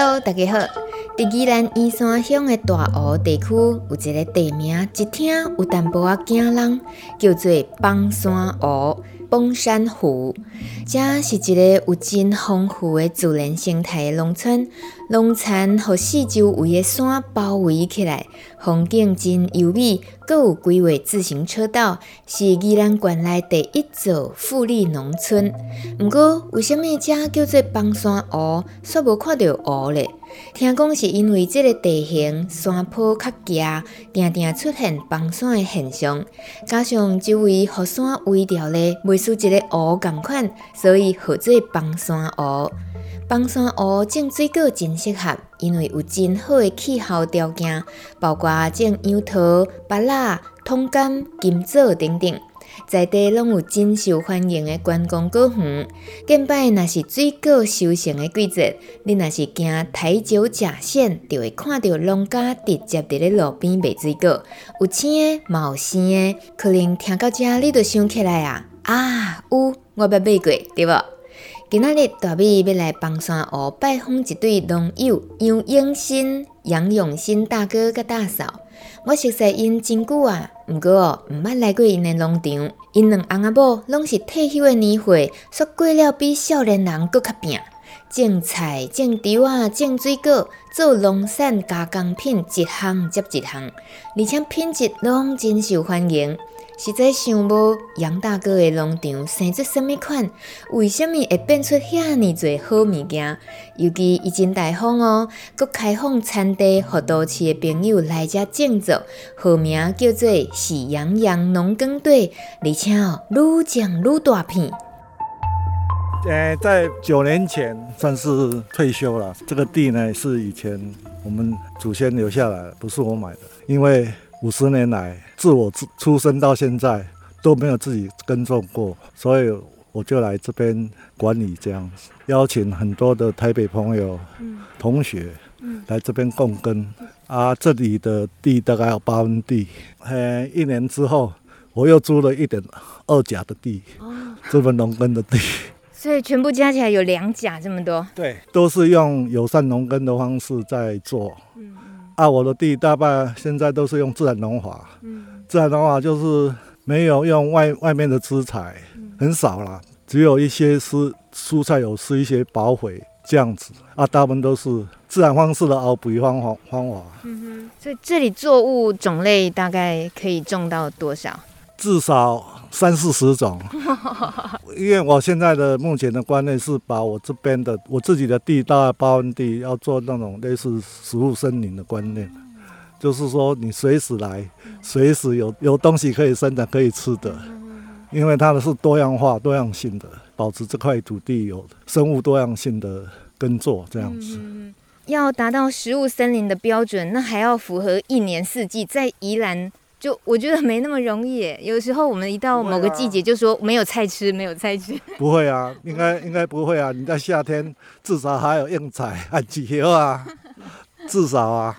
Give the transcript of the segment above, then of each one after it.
Hello，大家好。在宜兰依山乡的大湖地区，有一个地名，一听有淡薄仔惊人，叫做崩山湖。崩山湖，这是一个有真丰富的自然生态的农村，农田和四周围的山包围起来，风景真优美，阁有规划自行车道，是宜兰县内第一座富丽农村。不过，为什么这叫做崩山湖，煞无看到湖嘞？听讲是因为这个地形山坡较陡，定定出现崩山的现象，加上周围河山围绕咧，袂输一个湖共款，所以号做崩山湖。崩山湖种水果真适合，因为有真好的气候条件，包括种杨桃、芭乐、通柑、金枣等等。在地拢有真受欢迎的观光果园，见摆若是水果收成的季节，你若是行台九甲线，就会看到农家直接伫咧路边卖水果，有青的，嘛有生的。可能听到这，你就想起来啊，啊，有，我捌买过，对无？今仔日大米要来崩山湖拜访一对农友杨永新、杨永新大哥佮大嫂。我熟悉因真久啊，毋过毋捌来过因的农场。因两翁仔某拢是退休的年岁，煞过了比少年人阁较拼。种菜、种稻啊、种水果，做农产加工品，一项接一项，而且品质拢真受欢迎。实在想无杨大哥的农场生出什么款，为什么会变出遐尔侪好物件？尤其伊真大方哦，阁开放产地，予都市的朋友来遮种作，号名叫做喜羊羊农耕队，而且哦，愈种愈大片。呃，在九年前算是退休了。这个地呢，是以前我们祖先留下来的，不是我买的，因为。五十年来，自我自出生到现在都没有自己耕种过，所以我就来这边管理这样子，邀请很多的台北朋友、嗯、同学来这边共耕。啊，这里的地大概有八分地，嘿，一年之后我又租了一点二甲的地，哦、这份农耕的地，所以全部加起来有两甲这么多。对，都是用友善农耕的方式在做。嗯啊，我的地大半现在都是用自然农法，嗯，自然农法就是没有用外外面的资材，嗯、很少啦，只有一些是蔬菜有施一些保肥这样子，啊，大部分都是自然方式的熬肥方法方法。嗯哼，所以这里作物种类大概可以种到多少？至少。三四十种，因为我现在的目前的观念是把我这边的我自己的地大概八分地要做那种类似食物森林的观念，就是说你随时来，随时有有东西可以生产可以吃的，因为它的是多样化多样性的，保持这块土地有生物多样性的耕作这样子。要达到食物森林的标准，那还要符合一年四季在宜兰。就我觉得没那么容易耶，有时候我们一到某个季节就说没有菜吃，没有菜吃。不会啊，应该应该不会啊。你在夏天至少还有应采啊，几何啊，至少啊，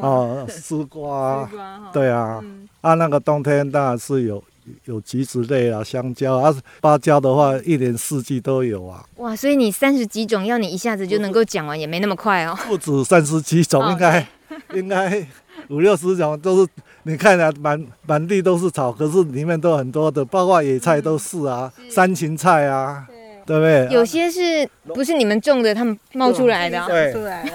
哦，丝瓜，对啊，啊那个冬天当然是有有橘子类啊，香蕉啊，芭蕉的话一年四季都有啊。哇，所以你三十几种要你一下子就能够讲完也没那么快哦。不止三十几种，应该应该五六十种都是。你看啊，满满地都是草，可是里面都很多的，包括野菜都是啊，是山芹菜啊，对，对不对？有些是不是你们种的，他们冒出来的？对，出来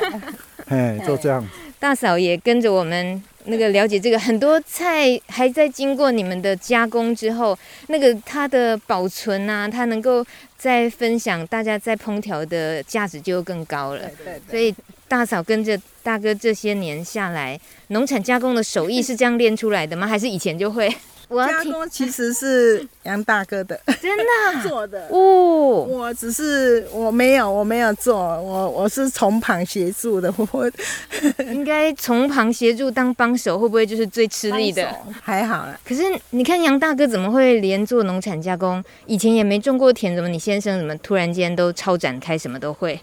哎，就这样。大嫂也跟着我们那个了解这个，很多菜还在经过你们的加工之后，那个它的保存啊，它能够再分享，大家在烹调的价值就更高了。对对对。所以。大嫂跟着大哥这些年下来，农产加工的手艺是这样练出来的吗？还是以前就会？加工其实是杨大哥的，真的 做的哦。我只是我没有我没有做，我我是从旁协助的。我 应该从旁协助当帮手，会不会就是最吃力的？还好啦。可是你看杨大哥怎么会连做农产加工？以前也没种过田，怎么你先生怎么突然间都超展开，什么都会？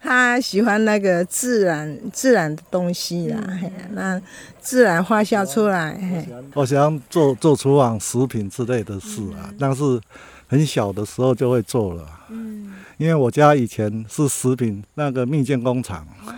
他喜欢那个自然自然的东西啦，嗯、那自然发酵出来。我想做做厨房食品之类的事啊，嗯、但是很小的时候就会做了。嗯，因为我家以前是食品那个蜜饯工厂。哦，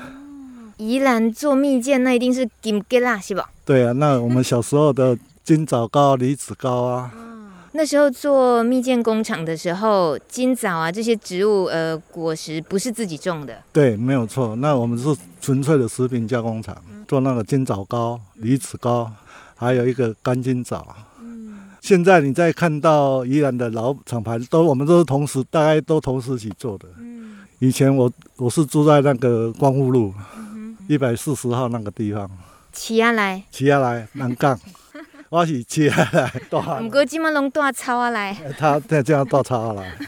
宜兰做蜜饯那一定是金桔啦，是吧？对啊，那我们小时候的金枣糕、梨子糕啊。那时候做蜜饯工厂的时候，金枣啊这些植物呃果实不是自己种的。对，没有错。那我们是纯粹的食品加工厂，做那个金枣糕、梨子糕，还有一个干金枣。嗯。现在你再看到宜兰的老厂牌，都我们都是同时，大概都同时一起做的。嗯。以前我我是住在那个光复路一百四十号那个地方。起下来。起下来，南港。我是起下来，唔过今麦拢带草啊来。他这样带草啊来。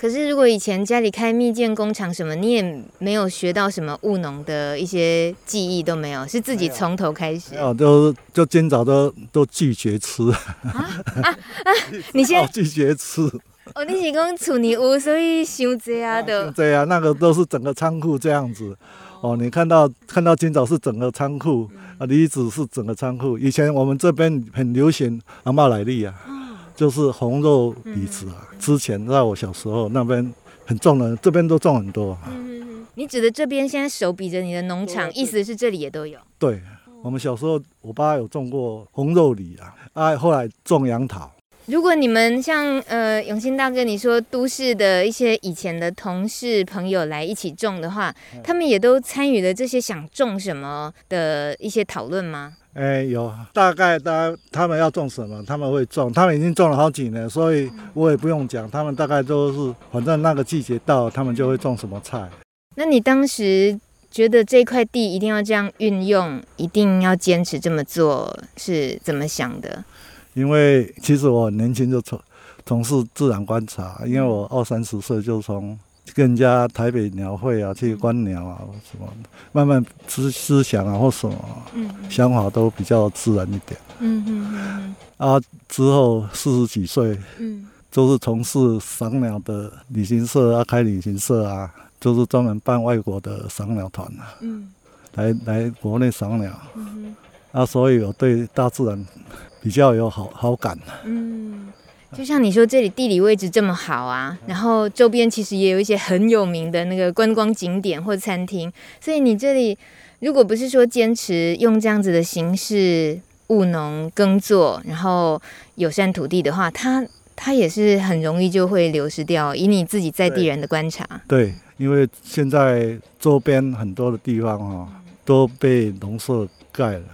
可是如果以前家里开蜜饯工厂什么，你也没有学到什么务农的一些技艺都没有，是自己从头开始。哦，都就今早都都拒绝吃。啊啊啊！你先拒绝吃。哦，你是讲厝里屋，所以想这样的。对啊，那个都是整个仓库这样子。哦，你看到看到今早是整个仓库。啊，梨子是整个仓库。以前我们这边很流行阿玛莱利啊，哦、就是红肉梨子啊。嗯、之前在我小时候那边很种的，这边都种很多。嗯，你指的这边现在手比着你的农场，意思是这里也都有？对，我们小时候我爸有种过红肉梨啊，啊，后来种杨桃。如果你们像呃永兴大哥你说都市的一些以前的同事朋友来一起种的话，他们也都参与了这些想种什么的一些讨论吗？哎、欸，有，大概大概他们要种什么，他们会种，他们已经种了好几年，所以我也不用讲，他们大概都是反正那个季节到，他们就会种什么菜。那你当时觉得这块地一定要这样运用，一定要坚持这么做，是怎么想的？因为其实我很年轻就从从事自然观察，因为我二三十岁就从跟人家台北鸟会啊去观鸟啊什么，慢慢思思想啊或什么嗯想法都比较自然一点。嗯嗯啊，之后四十几岁，嗯，就是从事赏鸟的旅行社啊，开旅行社啊，就是专门办外国的赏鸟团啊，嗯，来来国内赏鸟。嗯啊，所以我对大自然。比较有好好感。嗯，就像你说，这里地理位置这么好啊，然后周边其实也有一些很有名的那个观光景点或餐厅，所以你这里如果不是说坚持用这样子的形式务农耕作，然后友善土地的话，它它也是很容易就会流失掉。以你自己在地人的观察，对，对，因为现在周边很多的地方哈、哦、都被农舍盖了。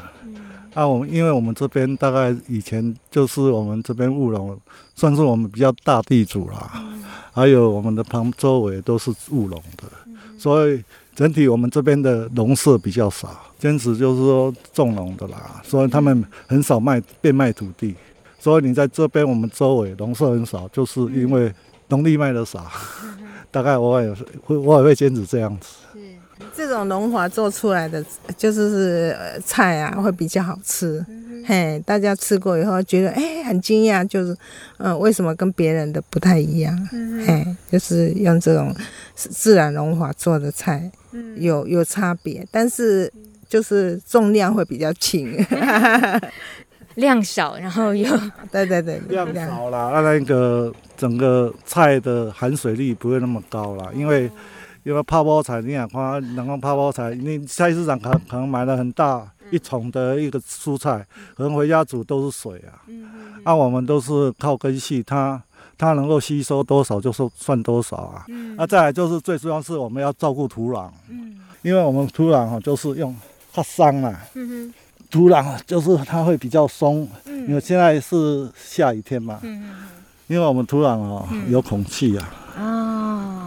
啊，我们因为我们这边大概以前就是我们这边务农，算是我们比较大地主啦。嗯、还有我们的旁周围都是务农的，嗯、所以整体我们这边的农舍比较少，坚持就是说种农的啦。所以他们很少卖变卖土地，所以你在这边我们周围农舍很少，就是因为农地卖的少。嗯、大概我也会我也会坚持这样子。这种龙华做出来的就是是菜啊，会比较好吃。嗯、嘿，大家吃过以后觉得哎、欸、很惊讶，就是嗯、呃，为什么跟别人的不太一样？嗯、嘿，就是用这种自然龙华做的菜，嗯、有有差别，但是就是重量会比较轻，量少，然后又 对对对，量少啦，那那个整个菜的含水率不会那么高啦，因为。因为泡泡菜，你想看，人工泡泡菜，你菜市场可可能买了很大一桶的一个蔬菜，可能回家煮都是水啊。那、啊、我们都是靠根系，它它能够吸收多少就是算多少啊。那、啊、再来就是最重要是我们要照顾土壤，因为我们土壤哈就是用它桑啊，土壤就是它会比较松，因为现在是下雨天嘛，因为我们土壤哦有孔气啊。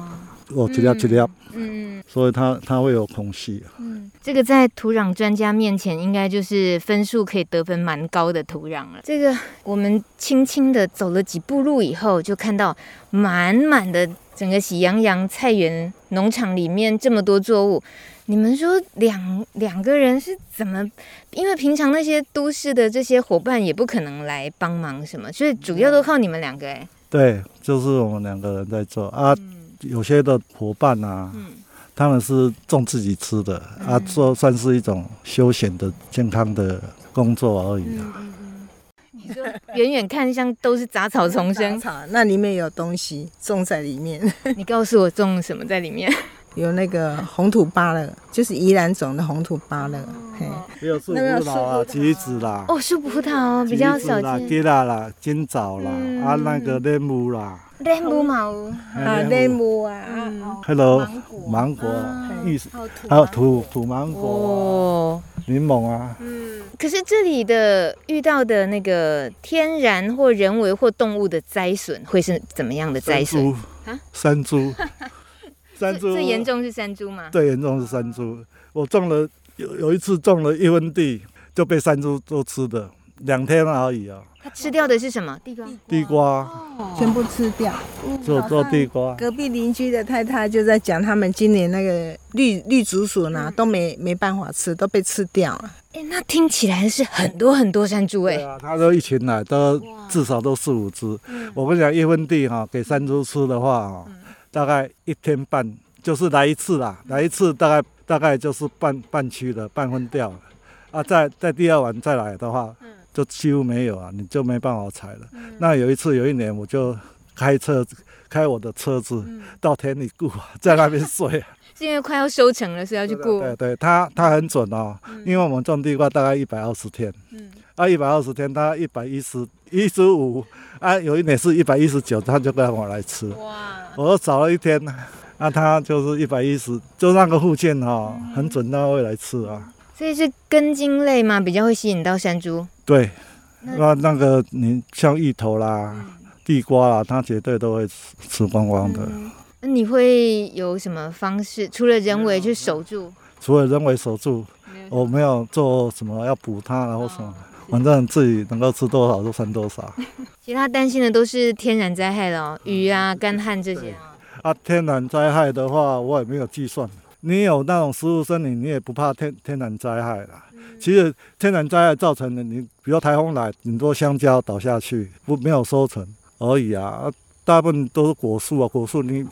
我一粒一粒，嗯，所以它它会有空隙。嗯，这个在土壤专家面前，应该就是分数可以得分蛮高的土壤了。这个我们轻轻的走了几步路以后，就看到满满的整个喜羊羊菜园农场里面这么多作物。你们说两两个人是怎么？因为平常那些都市的这些伙伴也不可能来帮忙什么，所以主要都靠你们两个哎。对，就是我们两个人在做啊。嗯、有些的伙伴啊，嗯、他们是种自己吃的、嗯、啊，做算是一种休闲的健康的工作而已啊。嗯嗯嗯、你说远远看像都是杂草丛生，草那里面有东西种在里面。你告诉我种什么在里面？有那个红土芭乐，就是宜兰种的红土芭乐，嘿，还有树葡萄啊，橘子啦，哦，树葡萄比较少见，吉拉啦，金枣啦，啊，那个莲雾啦，莲雾嘛，啊，莲雾。啊，Hello，芒果，玉，还有土土芒果，哦柠檬啊，嗯，可是这里的遇到的那个天然或人为或动物的灾损，会是怎么样的灾损？啊，山猪。山猪最严重是山猪吗？最严重是山猪。我种了有有一次种了一分地，就被山猪都吃的，两天而已啊。它吃掉的是什么？地瓜。地瓜，哦、全部吃掉。做做地瓜。隔壁邻居的太太就在讲，他们今年那个绿绿竹笋呢，都没没办法吃，都被吃掉了。哎、欸，那听起来是很多很多山猪哎、欸。对啊，他都一群来，都至少都四五只。我跟你讲，一分地哈，给山猪吃的话哈。嗯大概一天半就是来一次啦，来一次大概大概就是半半区的半分掉了，啊，在在第二晚再来的话，就几乎没有啊，你就没办法采了。那有一次有一年我就开车开我的车子到田里雇，在那边睡啊。是因为快要收成了，是要去顾。对对，他他很准哦，因为我们种地瓜大概一百二十天，嗯。啊一百二十天他一百一十一十五，啊有一年是一百一十九，他就让我来吃。哇。我找了一天，那他就是一百一十，就那个附近哈，很准，他会来吃啊。所以是根茎类吗？比较会吸引到山猪。对，那那个你像芋头啦、地瓜啦，它绝对都会吃吃光光的。那你会有什么方式？除了人为去守住？除了人为守住，我没有做什么要补它，然后什么。反正自己能够吃多少就算多少。其他担心的都是天然灾害了，哦，雨啊、干旱这些啊。啊，天然灾害的话，我也没有计算。你有那种食物森林，你也不怕天天然灾害啦。嗯、其实天然灾害造成的，你比如台风来，很多香蕉倒下去，不没有收成而已啊。啊，大部分都是果树啊，果树你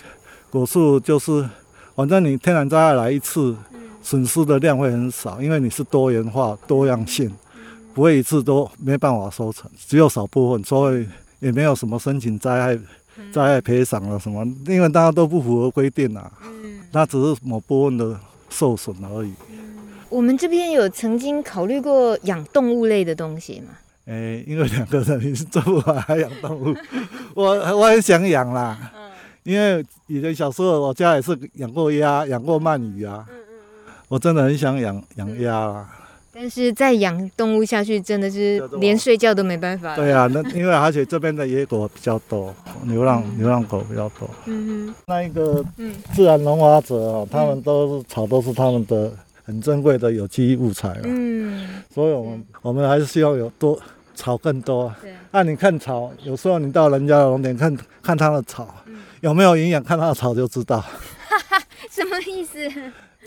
果树就是，反正你天然灾害来一次，损失的量会很少，因为你是多元化、多样性。不会一次都没办法收成，只有少部分，所以也没有什么申请灾害、灾害赔偿了什么，因为大家都不符合规定啊。嗯，那只是某部分的受损而已。我们这边有曾经考虑过养动物类的东西吗？诶，因为两个人做不完还养动物，我我很想养啦。嗯，因为以前小时候我家也是养过鸭，养过鳗鱼啊。嗯嗯嗯，我真的很想养养鸭啦。但是再养动物下去，真的是连睡觉都没办法。对啊，那因为而且这边的野狗比较多，流浪流浪狗比较多。嗯哼。那一个自然农法者哦，他们都是草，都是他们的很珍贵的有机物材。嗯。所以我们我们还是希望有多草更多。对。那你看草，有时候你到人家的农田看看他的草有没有营养，看他的草就知道。哈哈，什么意思？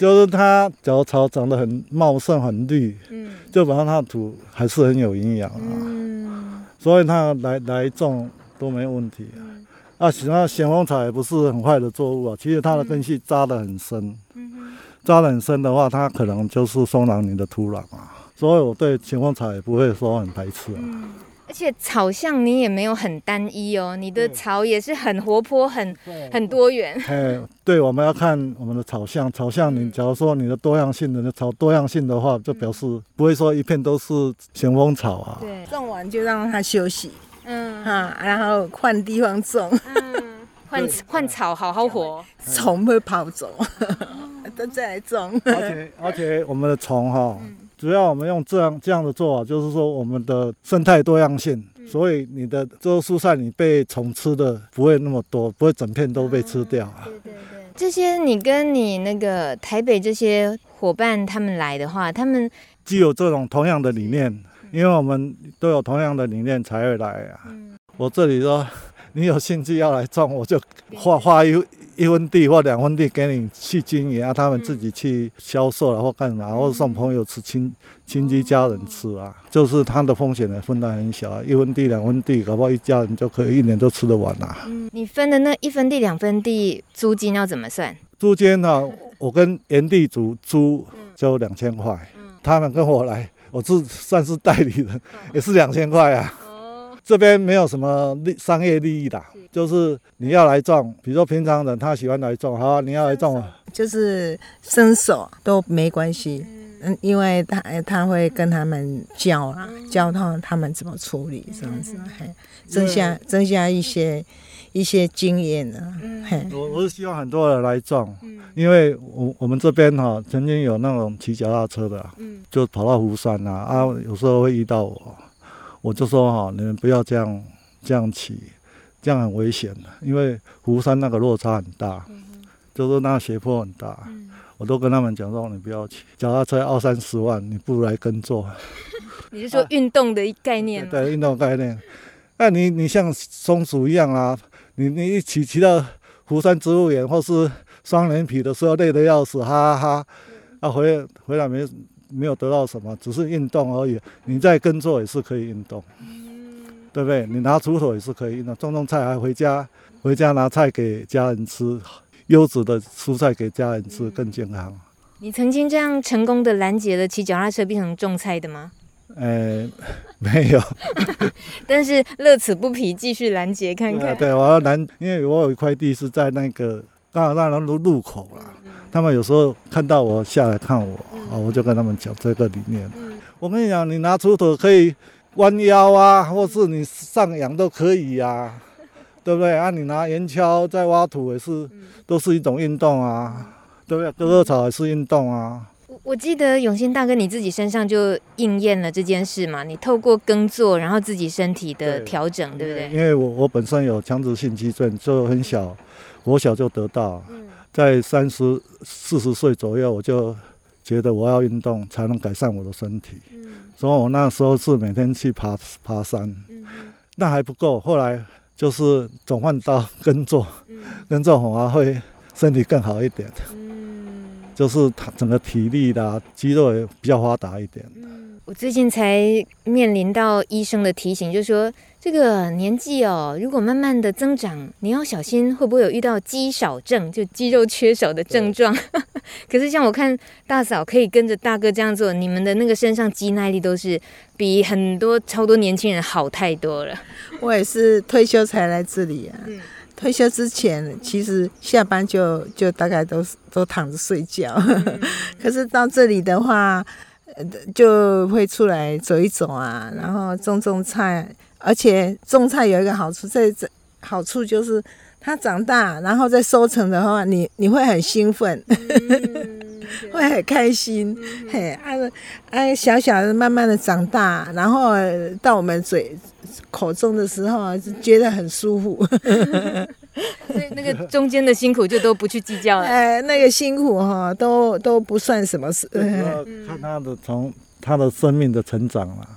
就是它，脚草长得很茂盛、很绿，嗯，就表示它的土还是很有营养啊，嗯，所以它来来种都没问题啊。嗯、啊，其他咸丰草也不是很坏的作物啊，其实它的根系扎得很深，嗯，扎得很深的话，它可能就是松软你的土壤啊，所以我对咸丰草也不会说很排斥啊。嗯而且草相你也没有很单一哦，你的草也是很活泼、很很多元。哎，对，我们要看我们的草相，草相你假如说你的多样性的草多样性的话，就表示不会说一片都是咸丰草啊。对，种完就让它休息，嗯。哈，然后换地方种，嗯，换换草好好活，虫会跑走，都再来种。而且而且我们的虫哈。主要我们用这样这样的做法，就是说我们的生态多样性，嗯、所以你的这个蔬菜你被虫吃的不会那么多，不会整片都被吃掉。啊、对对对。这些你跟你那个台北这些伙伴他们来的话，他们既有这种同样的理念，因为我们都有同样的理念才会来啊。我这里说，你有兴趣要来种，我就画画一一分地或两分地给你去经营啊，他们自己去销售了或干嘛，或者送朋友吃亲亲戚家人吃啊，就是它的风险呢分担很小啊，一分地两分地，搞不好一家人就可以一年都吃得完啊。嗯，你分的那一分地两分地租金要怎么算？租金呢，我跟原地主租就两千块，他们跟我来，我是算是代理人，也是两千块啊。这边没有什么利商业利益的，就是你要来种，比如说平常人他喜欢来种，好、啊，你要来种，就是伸手都没关系，嗯，因为他他会跟他们教啊，教他他们怎么处理这样子，嘿，增加增加一些一些经验啊，嘿，我我是希望很多人来种，因为我我们这边哈曾经有那种骑脚踏车的，就跑到湖山啊，啊，有时候会遇到我。我就说哈，你们不要这样这样骑，这样很危险的，因为湖山那个落差很大，嗯、就是那个斜坡很大。嗯、我都跟他们讲说，你不要骑，脚踏车二三十万，你不如来耕作。你是说运动的概念吗？啊、对，运动概念。那你你像松鼠一样啊，你你一起骑到湖山植物园或是双连皮的时候，累得要死，哈哈哈。啊，回回来没。没有得到什么，只是运动而已。你在耕作也是可以运动，嗯、对不对？你拿锄头也是可以运动，种种菜还回家，回家拿菜给家人吃，优质的蔬菜给家人吃更健康。你曾经这样成功的拦截了骑脚踏车变成种菜的吗？呃，没有。但是乐此不疲，继续拦截看看。对，我要拦，因为我有一块地是在那个刚好那路路口了。他们有时候看到我下来看我，啊，我就跟他们讲这个理念。我跟你讲，你拿锄头可以弯腰啊，或是你上仰都可以呀，对不对？啊，你拿圆锹在挖土也是，都是一种运动啊，对不对？割割草也是运动啊。我我记得永兴大哥你自己身上就应验了这件事嘛，你透过耕作，然后自己身体的调整，对，对不对？因为我我本身有强直性肌症，就很小，我小就得到。在三十四十岁左右，我就觉得我要运动才能改善我的身体，嗯、所以我那时候是每天去爬爬山，嗯、那还不够。后来就是转换到耕作，嗯、耕作 反而会身体更好一点，嗯、就是整个体力的肌肉也比较发达一点。嗯、我最近才面临到医生的提醒，就是说。这个年纪哦，如果慢慢的增长，你要小心会不会有遇到肌少症，就肌肉缺少的症状。可是像我看大嫂可以跟着大哥这样做，你们的那个身上肌耐力都是比很多超多年轻人好太多了。我也是退休才来这里啊，嗯、退休之前其实下班就就大概都都躺着睡觉，嗯、可是到这里的话，就会出来走一走啊，然后种种菜。而且种菜有一个好处，在这好处就是它长大，然后再收成的话，你你会很兴奋，会很开心。嗯、嘿，按按小小的慢慢的长大，然后到我们嘴口中的时候，就觉得很舒服。所以那个中间的辛苦就都不去计较了。哎，那个辛苦哈，都都不算什么事。看他的从他的生命的成长了。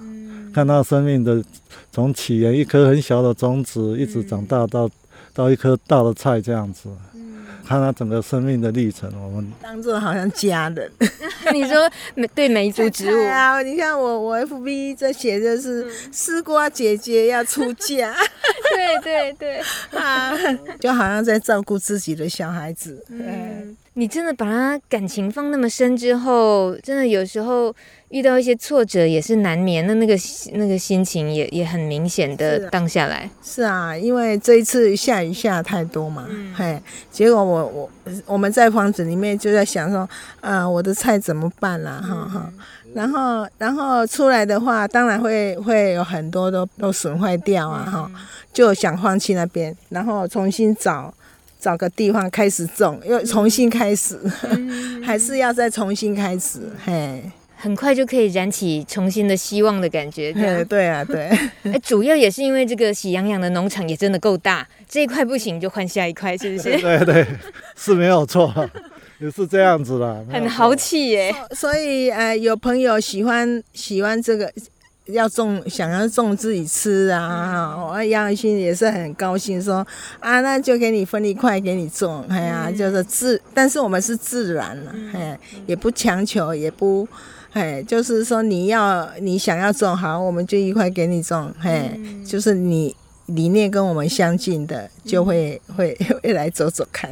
看到生命的从起源一颗很小的种子，一直长大到到一颗大的菜这样子，看他整个生命的历程，我们当做好像家人。你说每对每一株植物。啊，你看我我 FB 这写的是丝瓜姐姐要出嫁，对 对对。啊，就好像在照顾自己的小孩子。嗯，你真的把他感情放那么深之后，真的有时候。遇到一些挫折也是难免的，那个那个心情也也很明显的荡下来是。是啊，因为这一次下雨下太多嘛，嗯、嘿，结果我我我们在房子里面就在想说，啊，我的菜怎么办啦、啊？哈哈、嗯，然后然后出来的话，当然会会有很多都都损坏掉啊，哈、嗯，就想放弃那边，然后重新找找个地方开始种，又重新开始，嗯、还是要再重新开始，嘿。很快就可以燃起重新的希望的感觉。对对啊，对。哎，主要也是因为这个喜羊羊的农场也真的够大，这一块不行就换下一块，是不是？对对，是没有错，也是这样子的。很豪气耶。所以呃，有朋友喜欢喜欢这个。要种，想要种自己吃啊！我杨雨欣也是很高兴，说啊，那就给你分一块给你种，哎呀，就是自，但是我们是自然了，哎，也不强求，也不，哎，就是说你要你想要种好，我们就一块给你种，哎，就是你理念跟我们相近的，就会会 会来走走看。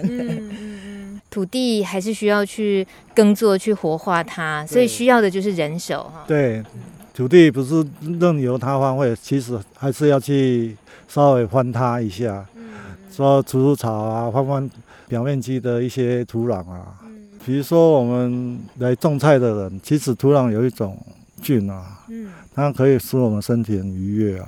土地还是需要去耕作，去活化它，所以需要的就是人手哈。对。土地不是任由它荒废，其实还是要去稍微翻它一下，说除除草啊，翻翻表面积的一些土壤啊。比如说我们来种菜的人，其实土壤有一种菌啊，它可以使我们身体很愉悦啊，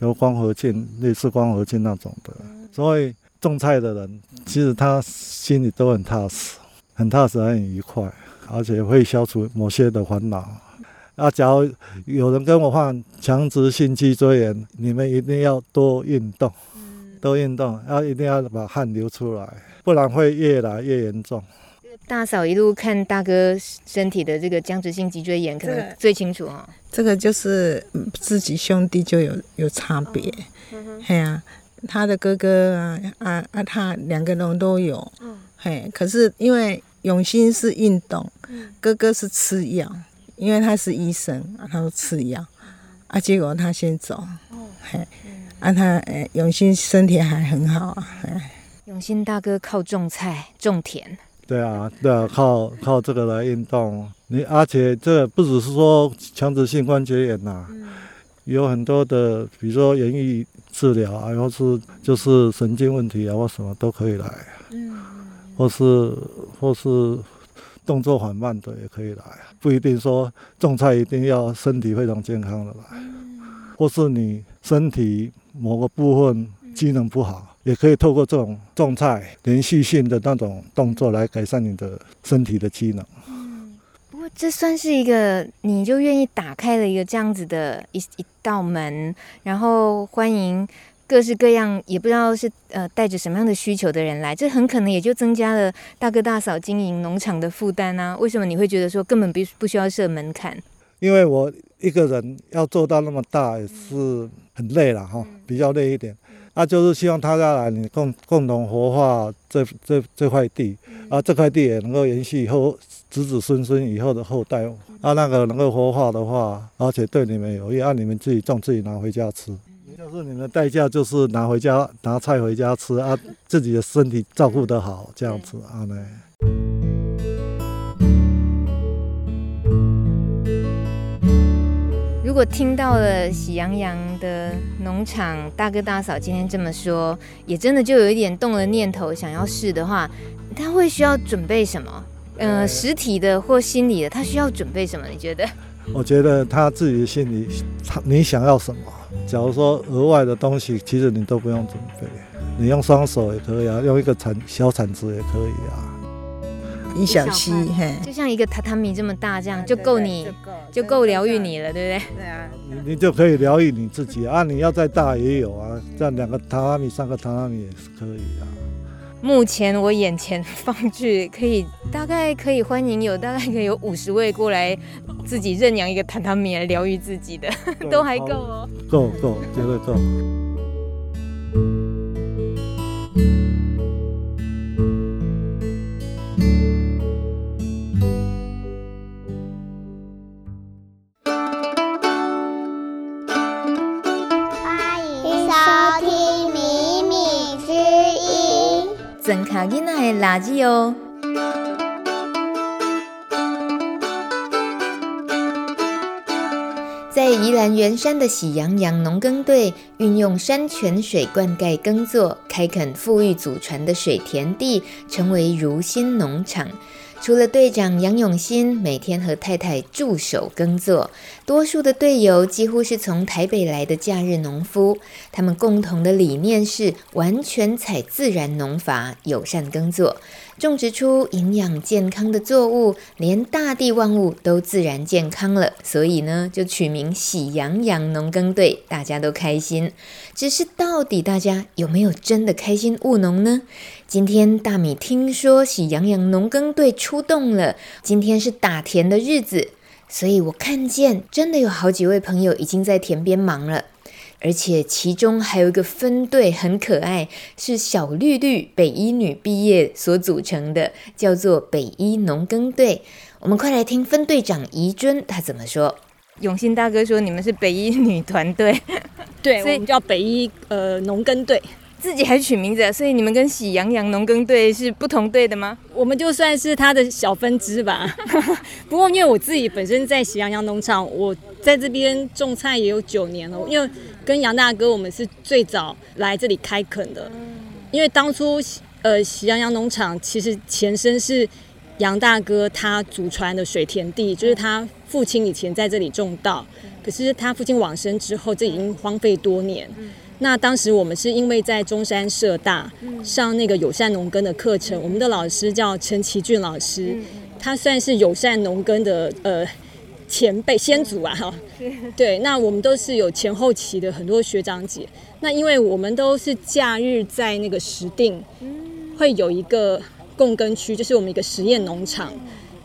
有光合菌，类似光合菌那种的。所以种菜的人，其实他心里都很踏实，很踏实，很愉快，而且会消除某些的烦恼。啊，假如有人跟我患强直性脊椎炎，你们一定要多运动，多运动，要一定要把汗流出来，不然会越来越严重。大嫂一路看大哥身体的这个僵直性脊椎炎，可能最清楚哈。这个就是自己兄弟就有有差别，嘿呀，他的哥哥啊啊啊，他两个人都有，嗯嘿，可是因为永兴是运动，哥哥是吃药。因为他是医生，他说吃药，啊，结果他先走，嘿，啊他诶，永兴身体还很好啊，永兴大哥靠种菜种田，对啊，对啊，靠靠这个来运动，你而且这个不只是说强直性关节炎呐、啊，有很多的，比如说言语治疗啊，或是就是神经问题啊，或什么都可以来，嗯。或是或是。动作缓慢的也可以来，不一定说种菜一定要身体非常健康的来，或是你身体某个部分机能不好，也可以透过这种种菜连续性的那种动作来改善你的身体的机能。不过这算是一个，你就愿意打开了一个这样子的一一道门，然后欢迎。各式各样，也不知道是呃带着什么样的需求的人来，这很可能也就增加了大哥大嫂经营农场的负担啊。为什么你会觉得说根本不不需要设门槛？因为我一个人要做到那么大也是很累了哈，比较累一点。那、啊、就是希望他家来，你共共同活化这这这块地，啊，这块地也能够延续以后子子孙孙以后的后代，啊，那个能够活化的话，而且对你们有益，让、啊、你们自己种自己拿回家吃。就是你们的代价，就是拿回家拿菜回家吃啊，自己的身体照顾得好，这样子啊呢。如果听到了喜羊羊的农场大哥大嫂今天这么说，也真的就有一点动了念头，想要试的话，他会需要准备什么？呃，实体的或心理的，他需要准备什么？你觉得？我觉得他自己的心里，他你想要什么？假如说额外的东西，其实你都不用准备，你用双手也可以啊，用一个铲小铲子也可以啊。一小溪，嘿，就像一个榻榻米这么大，这样就够你，就够疗愈你了，对不对？对啊，你你就可以疗愈你自己啊。你要再大也有啊，这样两个榻榻米、三个榻榻米也是可以啊。目前我眼前放置可以大概可以欢迎有大概可以有五十位过来自己认养一个榻榻米来疗愈自己的，都还够哦，够够绝对够。垃圾哦！在宜兰员山的喜羊羊农耕队，运用山泉水灌溉耕作，开垦富裕祖传的水田地，成为如新农场。除了队长杨永新每天和太太驻守耕作，多数的队友几乎是从台北来的假日农夫。他们共同的理念是完全采自然农法，友善耕作。种植出营养健康的作物，连大地万物都自然健康了，所以呢，就取名喜羊羊农耕队，大家都开心。只是到底大家有没有真的开心务农呢？今天大米听说喜羊羊农耕队出动了，今天是打田的日子，所以我看见真的有好几位朋友已经在田边忙了。而且其中还有一个分队很可爱，是小绿绿北一女毕业所组成的，叫做北一农耕队。我们快来听分队长怡尊他怎么说。永新大哥说：“你们是北一女团队，对，所以我们叫北一呃农耕队。”自己还取名字，所以你们跟喜羊羊农耕队是不同队的吗？我们就算是他的小分支吧。不过因为我自己本身在喜羊羊农场，我在这边种菜也有九年了。因为跟杨大哥，我们是最早来这里开垦的。因为当初呃喜羊羊农场其实前身是杨大哥他祖传的水田地，就是他父亲以前在这里种稻，可是他父亲往生之后，这已经荒废多年。那当时我们是因为在中山社大上那个友善农耕的课程，我们的老师叫陈奇俊老师，他算是友善农耕的呃前辈先祖啊哈。对，那我们都是有前后期的很多学长姐。那因为我们都是假日在那个石定，会有一个共耕区，就是我们一个实验农场。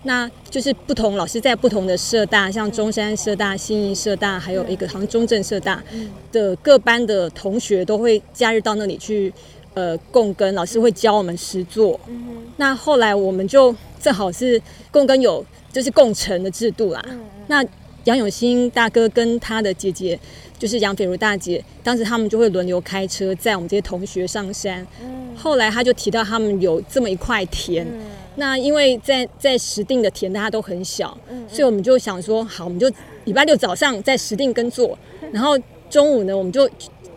那就是不同老师在不同的社大，像中山社大、新义社大，还有一个好像中正社大的各班的同学都会假日到那里去，呃，共耕。老师会教我们实作。那后来我们就正好是共耕有就是共成的制度啦。那杨永新大哥跟他的姐姐，就是杨斐如大姐，当时他们就会轮流开车载我们这些同学上山。后来他就提到他们有这么一块田。那因为在在石定的田大家都很小，所以我们就想说，好，我们就礼拜六早上在石定耕作，然后中午呢，我们就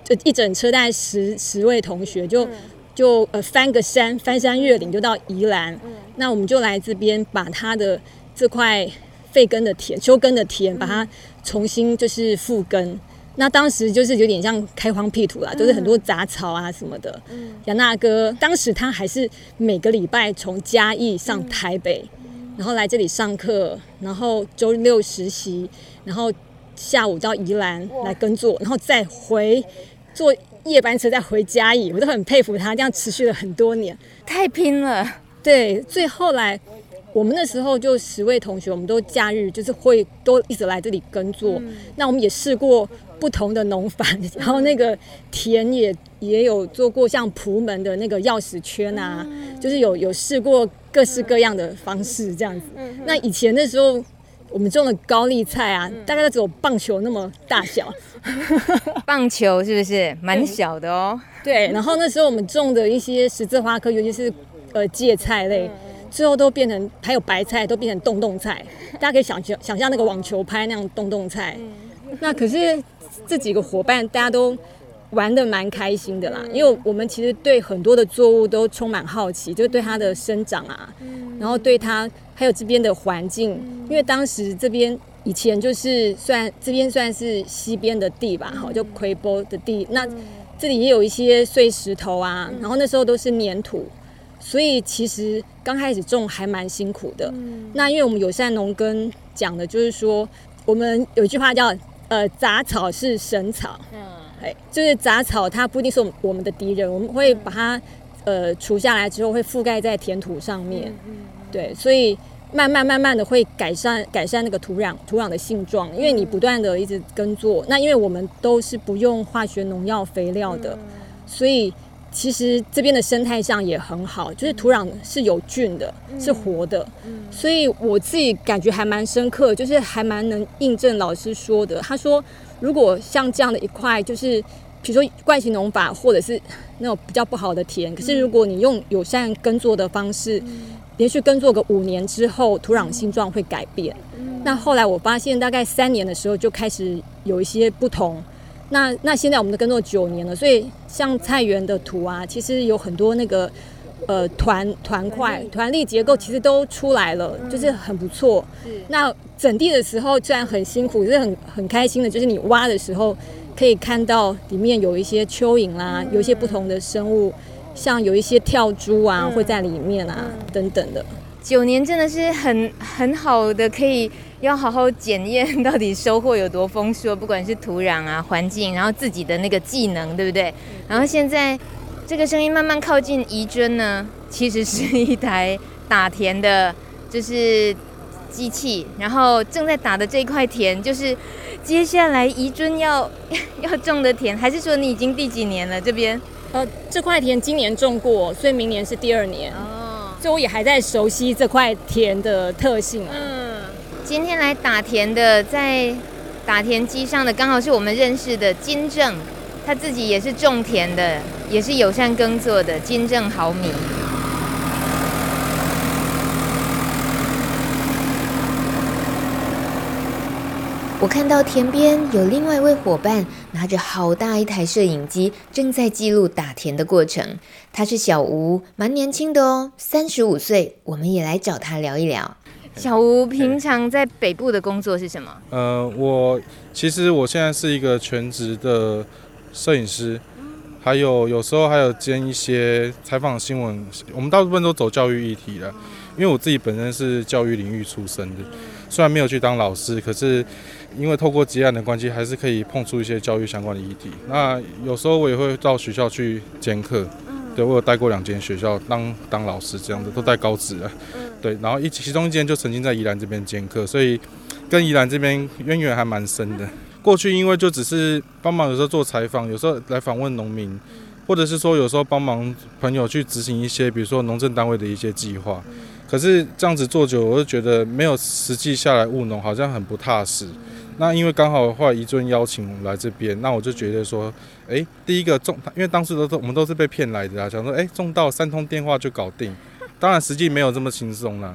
就一整车大概十十位同学就就呃翻个山，翻山越岭就到宜兰，那我们就来这边把他的这块废耕的田、休耕的田，把它重新就是复耕。那当时就是有点像开荒辟土啦，都、嗯、是很多杂草啊什么的。杨、嗯、大哥当时他还是每个礼拜从嘉义上台北，嗯、然后来这里上课，然后周六实习，然后下午到宜兰来耕作，然后再回坐夜班车再回嘉义。我都很佩服他，这样持续了很多年，太拼了。对，最后来我们那时候就十位同学，我们都假日就是会都一直来这里耕作。嗯、那我们也试过。不同的农法，然后那个田也也有做过，像蒲门的那个钥匙圈啊，就是有有试过各式各样的方式这样子。那以前那时候，我们种的高丽菜啊，大概都只有棒球那么大小。棒球是不是蛮小的哦？对。然后那时候我们种的一些十字花科，尤其是呃芥菜类，最后都变成还有白菜都变成冻冻菜。大家可以想象想象那个网球拍那样冻冻菜。那可是。这几个伙伴大家都玩的蛮开心的啦，因为我们其实对很多的作物都充满好奇，就是对它的生长啊，然后对它还有这边的环境，因为当时这边以前就是算这边算是西边的地吧，好，就魁波的地，那这里也有一些碎石头啊，然后那时候都是粘土，所以其实刚开始种还蛮辛苦的。那因为我们友善农耕讲的就是说，我们有一句话叫。呃，杂草是神草，嗯，哎，就是杂草，它不一定是我们的敌人，我们会把它呃除下来之后，会覆盖在田土上面，嗯，对，所以慢慢慢慢的会改善改善那个土壤土壤的性状，因为你不断的一直耕作，那因为我们都是不用化学农药肥料的，所以。其实这边的生态上也很好，就是土壤是有菌的，嗯、是活的，嗯、所以我自己感觉还蛮深刻，就是还蛮能印证老师说的。他说，如果像这样的一块，就是比如说惯行农法，或者是那种比较不好的田，可是如果你用友善耕作的方式，嗯、连续耕作个五年之后，土壤性状会改变。嗯、那后来我发现，大概三年的时候就开始有一些不同。那那现在我们都耕作九年了，所以像菜园的土啊，其实有很多那个呃团团块团粒结构其实都出来了，就是很不错。那整地的时候虽然很辛苦，就是很很开心的，就是你挖的时候可以看到里面有一些蚯蚓啦，有一些不同的生物，像有一些跳蛛啊会在里面啊等等的。九年真的是很很好的，可以要好好检验到底收获有多丰硕，不管是土壤啊、环境，然后自己的那个技能，对不对？然后现在这个声音慢慢靠近宜尊呢，其实是一台打田的，就是机器，然后正在打的这块田，就是接下来宜尊要 要种的田，还是说你已经第几年了？这边？呃，这块田今年种过，所以明年是第二年。所所以我也还在熟悉这块田的特性啊。嗯，今天来打田的，在打田机上的刚好是我们认识的金正，他自己也是种田的，也是友善耕作的金正好米。我看到田边有另外一位伙伴拿着好大一台摄影机，正在记录打田的过程。他是小吴，蛮年轻的哦，三十五岁。我们也来找他聊一聊。小吴平常在北部的工作是什么？呃，我其实我现在是一个全职的摄影师，还有有时候还有兼一些采访新闻。我们大部分都走教育议题的，因为我自己本身是教育领域出身的，虽然没有去当老师，可是。因为透过结案的关系，还是可以碰触一些教育相关的议题。那有时候我也会到学校去兼课，对，我有带过两间学校当当老师，这样子都带高职了。对，然后一其中一间就曾经在宜兰这边兼课，所以跟宜兰这边渊源还蛮深的。过去因为就只是帮忙，有时候做采访，有时候来访问农民，或者是说有时候帮忙朋友去执行一些，比如说农政单位的一些计划。可是这样子做久，我就觉得没有实际下来务农，好像很不踏实。那因为刚好后来一尊邀请来这边，那我就觉得说，哎，第一个种，因为当时都是我们都是被骗来的啊，想说，哎，种到三通电话就搞定，当然实际没有这么轻松啦。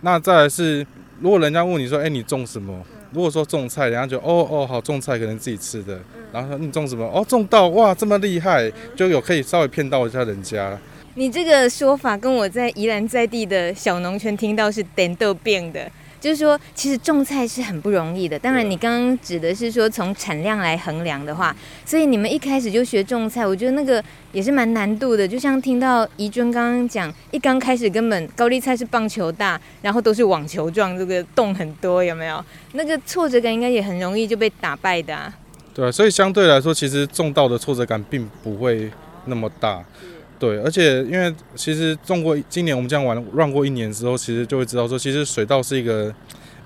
那再来是，如果人家问你说，哎，你种什么？如果说种菜，人家就哦哦好，种菜可能自己吃的，然后说你种什么？哦，种稻哇这么厉害，就有可以稍微骗到一下人家。你这个说法跟我在宜兰在地的小农村听到是点都变的。就是说，其实种菜是很不容易的。当然，你刚刚指的是说从产量来衡量的话，所以你们一开始就学种菜，我觉得那个也是蛮难度的。就像听到宜尊刚刚讲，一刚开始根本高丽菜是棒球大，然后都是网球状，这个洞很多，有没有？那个挫折感应该也很容易就被打败的啊。对啊，所以相对来说，其实种稻的挫折感并不会那么大。对，而且因为其实种过今年我们这样玩 run 过一年之后，其实就会知道说，其实水稻是一个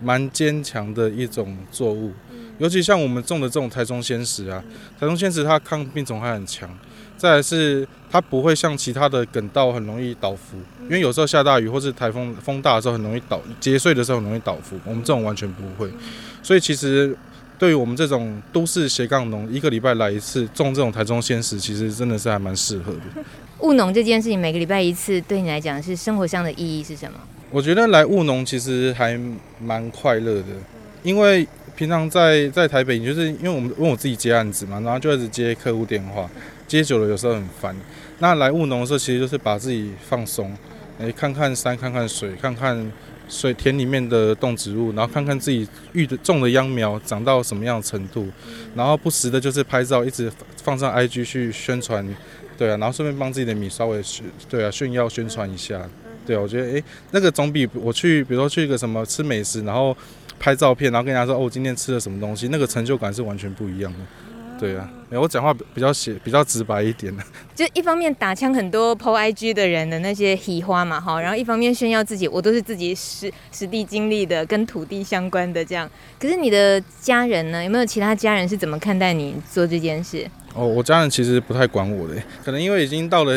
蛮坚强的一种作物，尤其像我们种的这种台中鲜食啊，台中鲜食它抗病虫害很强，再来是它不会像其他的梗稻很容易倒伏，因为有时候下大雨或是台风风大的时候很容易倒，结穗的时候很容易倒伏，我们这种完全不会，所以其实。对于我们这种都市斜杠农，一个礼拜来一次种这种台中鲜食，其实真的是还蛮适合的。务农这件事情，每个礼拜一次，对你来讲是生活上的意义是什么？我觉得来务农其实还蛮快乐的，因为平常在在台北，就是因为我们问我自己接案子嘛，然后就一直接客户电话，接久了有时候很烦。那来务农的时候，其实就是把自己放松，诶，看看山，看看水，看看。水田里面的动植物，然后看看自己育的种的秧苗长到什么样的程度，然后不时的就是拍照，一直放上 IG 去宣传，对啊，然后顺便帮自己的米稍微炫，对啊，炫耀宣传一下，对啊，我觉得诶，那个总比我去，比如说去一个什么吃美食，然后拍照片，然后跟人家说哦，我今天吃了什么东西，那个成就感是完全不一样的。对啊，我讲话比较写比较直白一点的，就一方面打枪很多 po IG 的人的那些喜花嘛哈，然后一方面炫耀自己，我都是自己实实地经历的，跟土地相关的这样。可是你的家人呢？有没有其他家人是怎么看待你做这件事？哦，我家人其实不太管我的，可能因为已经到了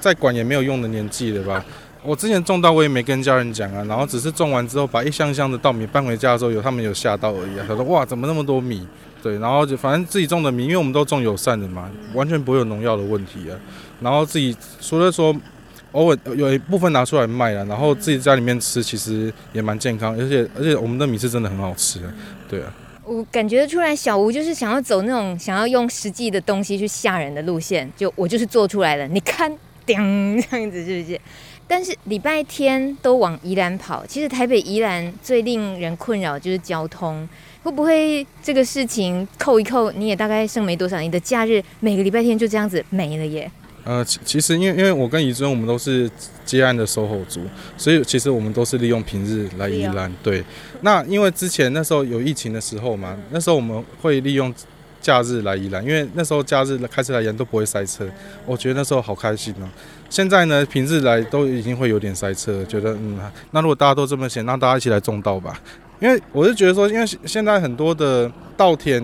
再管也没有用的年纪了吧。我之前种稻我也没跟家人讲啊，然后只是种完之后把一箱箱的稻米搬回家的时候，有他们有吓到而已啊。他说哇，怎么那么多米？对，然后就反正自己种的米，因为我们都种友善的嘛，完全不会有农药的问题啊。然后自己除了说偶尔有一部分拿出来卖了，然后自己在里面吃，其实也蛮健康，而且而且我们的米是真的很好吃。对啊，我感觉出来小吴就是想要走那种想要用实际的东西去吓人的路线，就我就是做出来了，你看叮这样子，是不是？但是礼拜天都往宜兰跑，其实台北宜兰最令人困扰就是交通，会不会这个事情扣一扣，你也大概剩没多少？你的假日每个礼拜天就这样子没了耶？呃，其其实因为因为我跟怡尊我们都是接案的 SOHO 族，所以其实我们都是利用平日来宜兰。对，那因为之前那时候有疫情的时候嘛，那时候我们会利用。假日来宜兰，因为那时候假日开车来宜兰都不会塞车，我觉得那时候好开心哦。现在呢，平日来都已经会有点塞车，觉得嗯，那如果大家都这么闲，那大家一起来种稻吧。因为我是觉得说，因为现在很多的稻田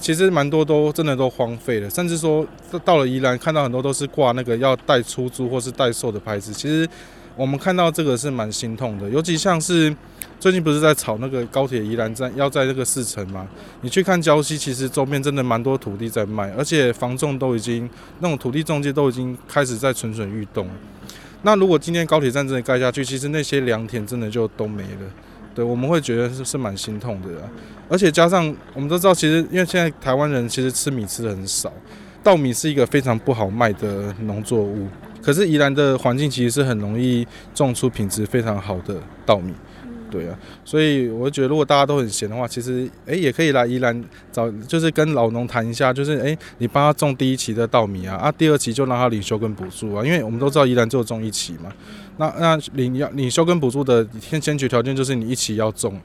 其实蛮多都真的都荒废了，甚至说到了宜兰看到很多都是挂那个要代出租或是代售的牌子，其实我们看到这个是蛮心痛的，尤其像是。最近不是在炒那个高铁宜兰站要在这个四城吗？你去看礁溪，其实周边真的蛮多土地在卖，而且房仲都已经那种土地中介都已经开始在蠢蠢欲动。那如果今天高铁站真的盖下去，其实那些良田真的就都没了。对，我们会觉得是是蛮心痛的。而且加上我们都知道，其实因为现在台湾人其实吃米吃的很少，稻米是一个非常不好卖的农作物。可是宜兰的环境其实是很容易种出品质非常好的稻米。对啊，所以我觉得如果大家都很闲的话，其实诶也可以来宜兰找，就是跟老农谈一下，就是诶你帮他种第一期的稻米啊，啊第二期就让他领修跟补助啊，因为我们都知道宜兰只有种一期嘛，那那领要领修跟补助的先先决条件就是你一期要种，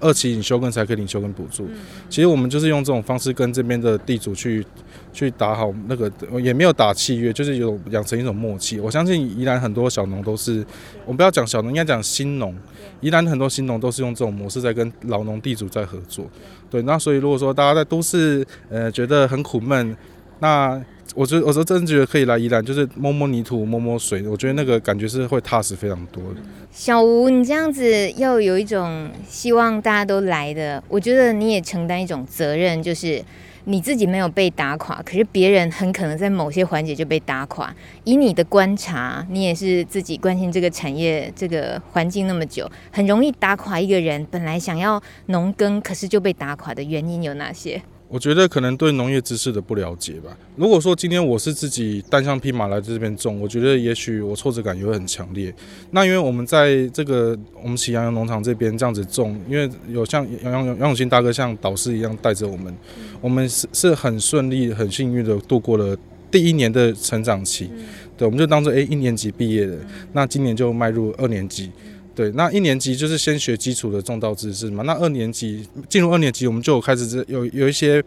二期领休耕才可以领休耕补助。其实我们就是用这种方式跟这边的地主去。去打好那个也没有打契约，就是有养成一种默契。我相信宜兰很多小农都是，我们不要讲小农，应该讲新农。宜兰很多新农都是用这种模式在跟老农地主在合作。对，那所以如果说大家在都市呃觉得很苦闷，那我觉得我说真的觉得可以来宜兰，就是摸摸泥土，摸摸水，我觉得那个感觉是会踏实非常多的。小吴，你这样子要有一种希望大家都来的，我觉得你也承担一种责任，就是。你自己没有被打垮，可是别人很可能在某些环节就被打垮。以你的观察，你也是自己关心这个产业、这个环境那么久，很容易打垮一个人。本来想要农耕，可是就被打垮的原因有哪些？我觉得可能对农业知识的不了解吧。如果说今天我是自己单枪匹马来这边种，我觉得也许我挫折感也会很强烈。那因为我们在这个我们喜羊羊农场这边这样子种，因为有像杨杨杨永新大哥像导师一样带着我们，我们是是很顺利、很幸运的度过了第一年的成长期。对，我们就当做诶一年级毕业的，那今年就迈入二年级。对，那一年级就是先学基础的种稻知识嘛。那二年级进入二年级，我们就开始有有一些，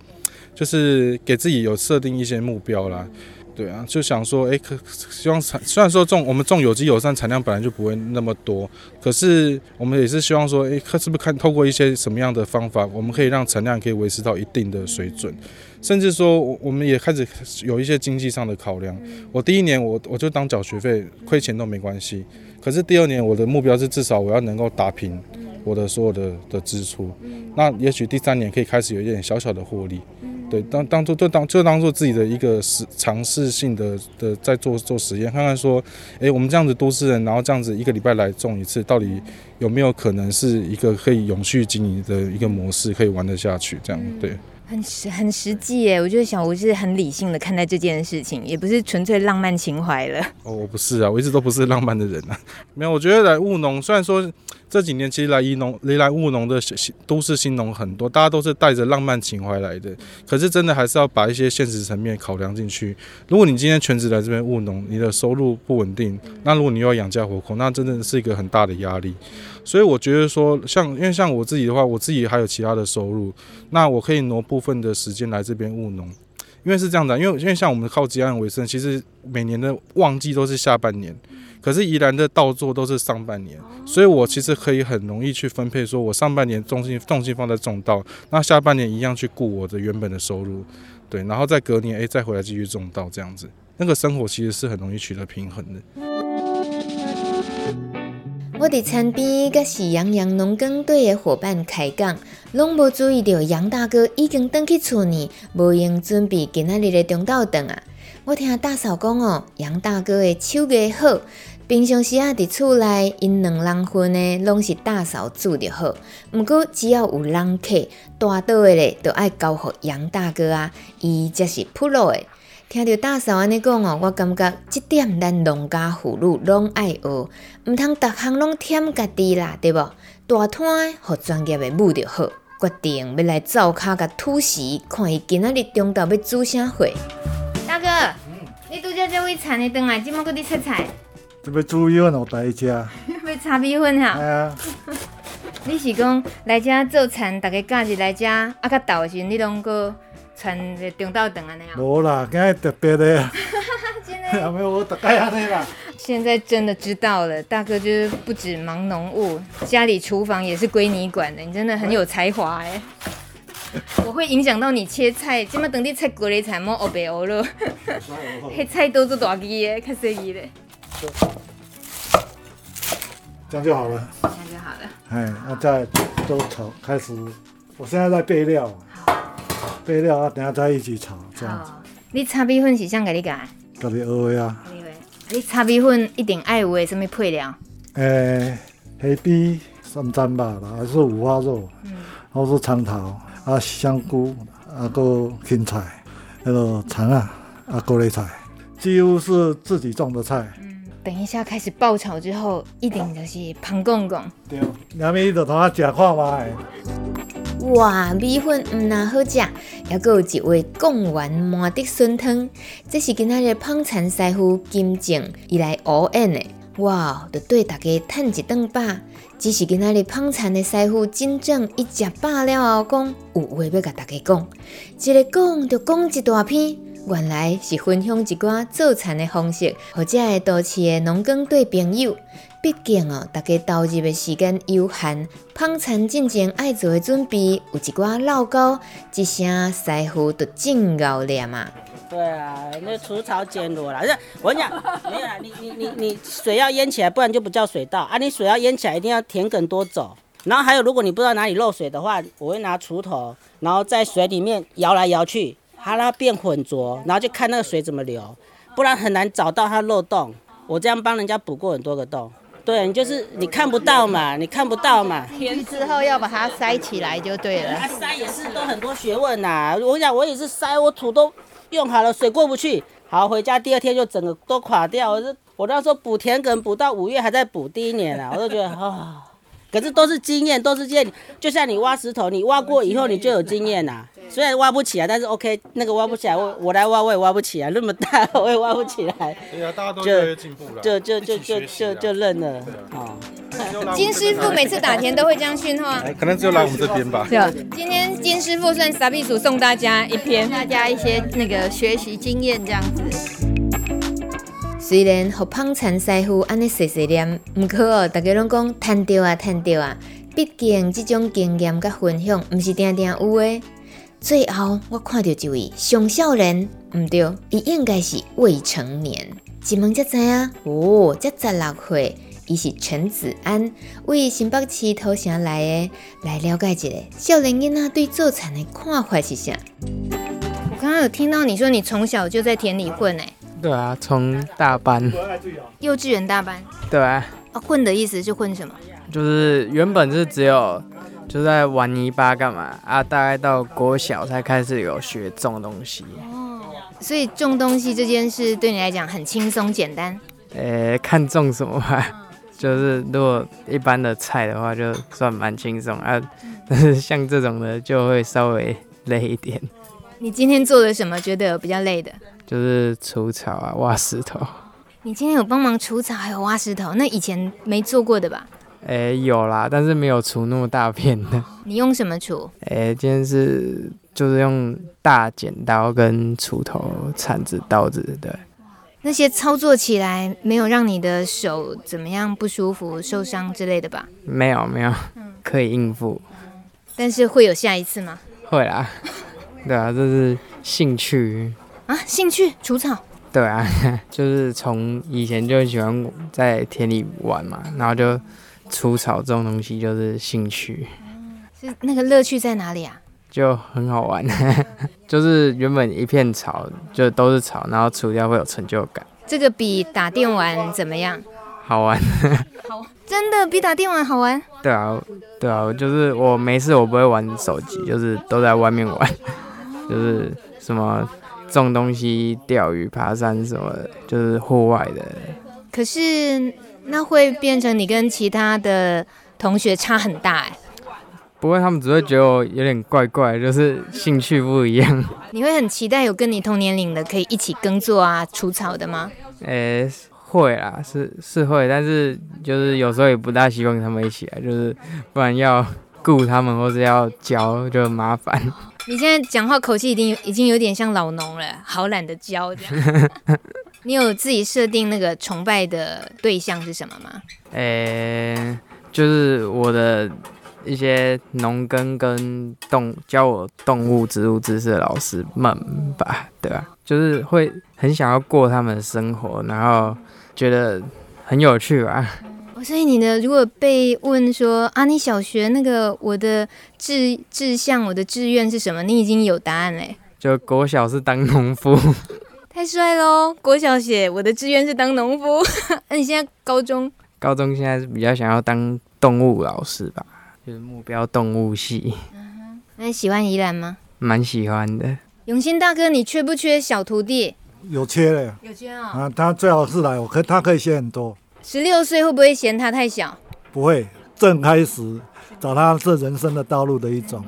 就是给自己有设定一些目标啦。对啊，就想说，哎，可希望产虽然说种我们种有机友善产量本来就不会那么多，可是我们也是希望说，哎，看是不是看透过一些什么样的方法，我们可以让产量可以维持到一定的水准，甚至说，我们也开始有一些经济上的考量。我第一年我我就当缴学费，亏钱都没关系。可是第二年我的目标是至少我要能够打平我的所有的的支出，那也许第三年可以开始有一点小小的获利，对，当当做就当就当做自己的一个实尝试性的的在做做实验，看看说，哎，我们这样子都市人，然后这样子一个礼拜来种一次，到底有没有可能是一个可以永续经营的一个模式，可以玩得下去，这样对。很实很实际耶，我就想我是很理性的看待这件事情，也不是纯粹浪漫情怀了。哦，我不是啊，我一直都不是浪漫的人啊。没有，我觉得来务农，虽然说这几年其实来宜农、来务农的新都市新农很多，大家都是带着浪漫情怀来的，可是真的还是要把一些现实层面考量进去。如果你今天全职来这边务农，你的收入不稳定，那如果你又要养家活口，那真的是一个很大的压力。所以我觉得说，像因为像我自己的话，我自己还有其他的收入，那我可以挪部分的时间来这边务农，因为是这样的，因为因为像我们靠吉安为生，其实每年的旺季都是下半年，可是宜兰的稻作都是上半年，所以我其实可以很容易去分配，说我上半年重心重心放在种稻，那下半年一样去顾我的原本的收入，对，然后再隔年诶再回来继续种稻这样子，那个生活其实是很容易取得平衡的。我伫餐边甲喜羊羊农耕队的伙伴开讲，拢无注意到杨大哥已经转去厝呢，无用准备今仔日的中昼顿啊！我听大嫂讲哦，杨大哥的手艺好，平常时啊伫厝内因两人份的拢是大嫂煮的好，毋过只要有人客，大桌的咧都爱交互杨大哥啊，伊则是普罗的。听到大嫂安尼讲哦，我感觉这点咱农家妇女拢爱学，毋通逐项拢忝家己啦，对无？大摊互专业的母就好，决定要来灶骹甲土时，看伊今仔日中昼要煮啥货。大哥，嗯、你拄则这位田的转来，即满搁伫切菜。准备煮米粉互大家食。要炒米粉哈？哎呀。你是讲来遮做田，逐个假日来遮，啊，较逗的时，你拢搁传个中昼顿安尼啊？无啦，今日特别的。还 没有我大概安尼啦。现在真的知道了，大哥就是不止忙农务，家里厨房也是归你管的。你真的很有才华哎。我会影响到你切菜，今麦等你切过的菜莫黑白黑了。黑 菜都是大鸡的，较细腻的。这样就好了。这样就好了。哎，那再都炒，开始。我现在在备料。备料啊，等下再一起炒，这样子。你炒米粉是啥给你干？给你学的啊。你炒米粉一定爱有诶什么配料？诶、欸，黑皮三珍吧，还是五花肉，嗯，或是长桃啊，香菇啊，个芹菜，那个肠啊，啊，高丽菜，几乎是自己种的菜。嗯，等一下开始爆炒之后，一定就是香公公。对，两面就同我食看嘛。哇，米粉唔那好食，还阁有一位贡丸麻的笋汤，这是今仔日胖田师傅金正伊来学演的。哇，就对大家趁一顿饱。只是今仔日胖田的师傅金正一食饱了后讲，有话要甲大家讲，一个讲就讲一大篇，原来是分享一寡做田的方式，或者系都市的农耕对朋友。毕竟哦，大家投入的时间有限，捧田进前爱做的准备有一寡老高，一声师傅都真熬了嘛。对啊，那除草捡螺啦，我跟你讲，没有啦，你你你你水要淹起来，不然就不叫水稻啊。你水要淹起来，一定要田埂多走。然后还有，如果你不知道哪里漏水的话，我会拿锄头，然后在水里面摇来摇去，它让它变浑浊，然后就看那个水怎么流，不然很难找到它漏洞。我这样帮人家补过很多个洞。对，你就是你看不到嘛，你看不到嘛。填之后要把它塞起来就对了。塞也是都很多学问呐、啊。我讲，我也是塞，我土都用好了，水过不去。好，回家第二天就整个都垮掉。我是我那时候补田埂补到五月还在补，第一年啊，我都觉得啊。哦可是都是经验，都是经验。就像你挖石头，你挖过以后你就有经验啦。虽然挖不起来，但是 OK，那个挖不起来，我我来挖我也挖不起来，那么大我也挖不起来。对啊，大家都越来越进步了。就就就就就就认了。哦。金师傅每次打田都会这样训话。可能只有来我们这边吧。对。今天金师傅算傻逼鼠送大家一篇，大家一些那个学习经验这样子。虽然和捧田师傅安尼碎碎念，毋过哦，大家拢讲赚到啊，赚到啊。毕竟这种经验甲分享，毋是定定有诶。最后我看到一位上少年，毋对，伊应该是未成年。一问才知影，哦，才十六岁，伊是陈子安，为新北市土城来的，来了解一下少年囡仔对做田的看法是啥。我刚刚有听到你说你从小就在田里混诶。对啊，从大班，幼稚园大班。对啊。啊，混的意思是混什么？就是原本是只有就在玩泥巴干嘛啊，大概到国小才开始有学种东西。哦，所以种东西这件事对你来讲很轻松简单？呃，看种什么吧。就是如果一般的菜的话，就算蛮轻松啊。但是像这种的就会稍微累一点。你今天做了什么？觉得有比较累的？就是除草啊，挖石头。你今天有帮忙除草，还有挖石头，那以前没做过的吧？哎、欸，有啦，但是没有除那么大片的。你用什么除？哎、欸，今天是就是用大剪刀跟锄头、铲子、刀子，对。那些操作起来没有让你的手怎么样不舒服、受伤之类的吧？没有，没有，可以应付。但是会有下一次吗？会啦，对啊，这是兴趣。啊，兴趣除草？对啊，就是从以前就喜欢在田里玩嘛，然后就除草这种东西就是兴趣。是那个乐趣在哪里啊？就很好玩，就是原本一片草就都是草，然后除掉会有成就感。这个比打电玩怎么样？好玩。好，真的比打电玩好玩？对啊，对啊，就是我没事我不会玩手机，就是都在外面玩，就是什么。种东西、钓鱼、爬山什么的，就是户外的。可是那会变成你跟其他的同学差很大哎。不会，他们只会觉得我有点怪怪，就是兴趣不一样。你会很期待有跟你同年龄的可以一起耕作啊、除草的吗？诶、欸，会啦，是是会，但是就是有时候也不大希望他们一起来，就是不然要顾他们或是要教就很麻烦。你现在讲话口气已经已经有点像老农了，好懒得教这样。你有自己设定那个崇拜的对象是什么吗？诶、欸，就是我的。一些农耕跟动教我动物植物知识的老师们吧，对吧、啊？就是会很想要过他们的生活，然后觉得很有趣吧。所以你呢，如果被问说啊，你小学那个我的志志向、我的志愿是什么？你已经有答案嘞。就国小是当农夫，太帅喽！国小写我的志愿是当农夫，那你现在高中？高中现在是比较想要当动物老师吧。就是目标动物系。嗯，那你喜欢宜兰吗？蛮喜欢的。永兴大哥，你缺不缺小徒弟？有缺嘞。有缺啊。啊，他最好是来，我可他可以写很多。十六岁会不会嫌他太小？不会，正开始找他是人生的道路的一种。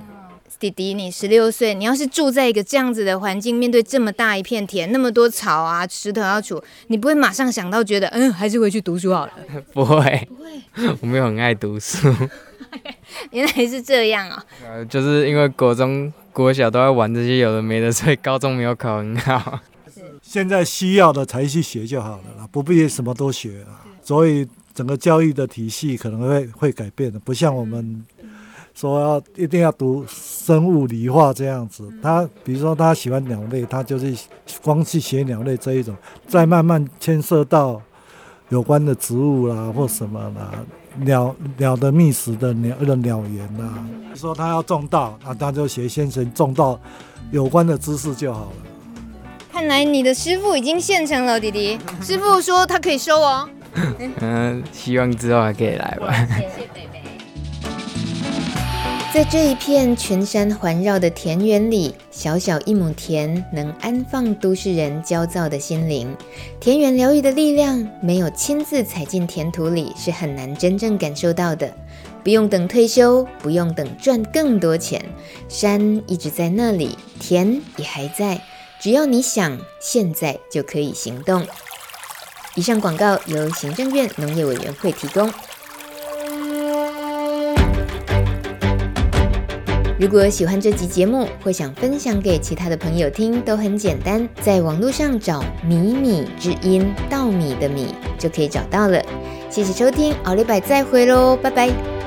弟弟，你十六岁，你要是住在一个这样子的环境，面对这么大一片田，那么多草啊、石头要除，你不会马上想到觉得，嗯，还是回去读书好了？不会，不会，我没有很爱读书。原来是这样啊、就是因为国中、国小都在玩这些有的没的，所以高中没有考很好。现在需要的才去学就好了啦，不必什么都学了。所以整个教育的体系可能会会改变的，不像我们。说要一定要读生物理化这样子，他比如说他喜欢鸟类，他就是光去学鸟类这一种，再慢慢牵涉到有关的植物啦或什么啦，鸟鸟的觅食的鸟的鸟园啦。比如说他要种稻，那他就学先生种稻有关的知识就好了。看来你的师傅已经现成了，弟弟。师傅说他可以收哦。嗯，希望之后还可以来吧。谢谢在这一片群山环绕的田园里，小小一亩田能安放都市人焦躁的心灵。田园疗愈的力量，没有亲自踩进田土里，是很难真正感受到的。不用等退休，不用等赚更多钱，山一直在那里，田也还在。只要你想，现在就可以行动。以上广告由行政院农业委员会提供。如果喜欢这集节目，或想分享给其他的朋友听，都很简单，在网络上找“米米之音”稻米的米就可以找到了。谢谢收听，奥利百再会喽，拜拜。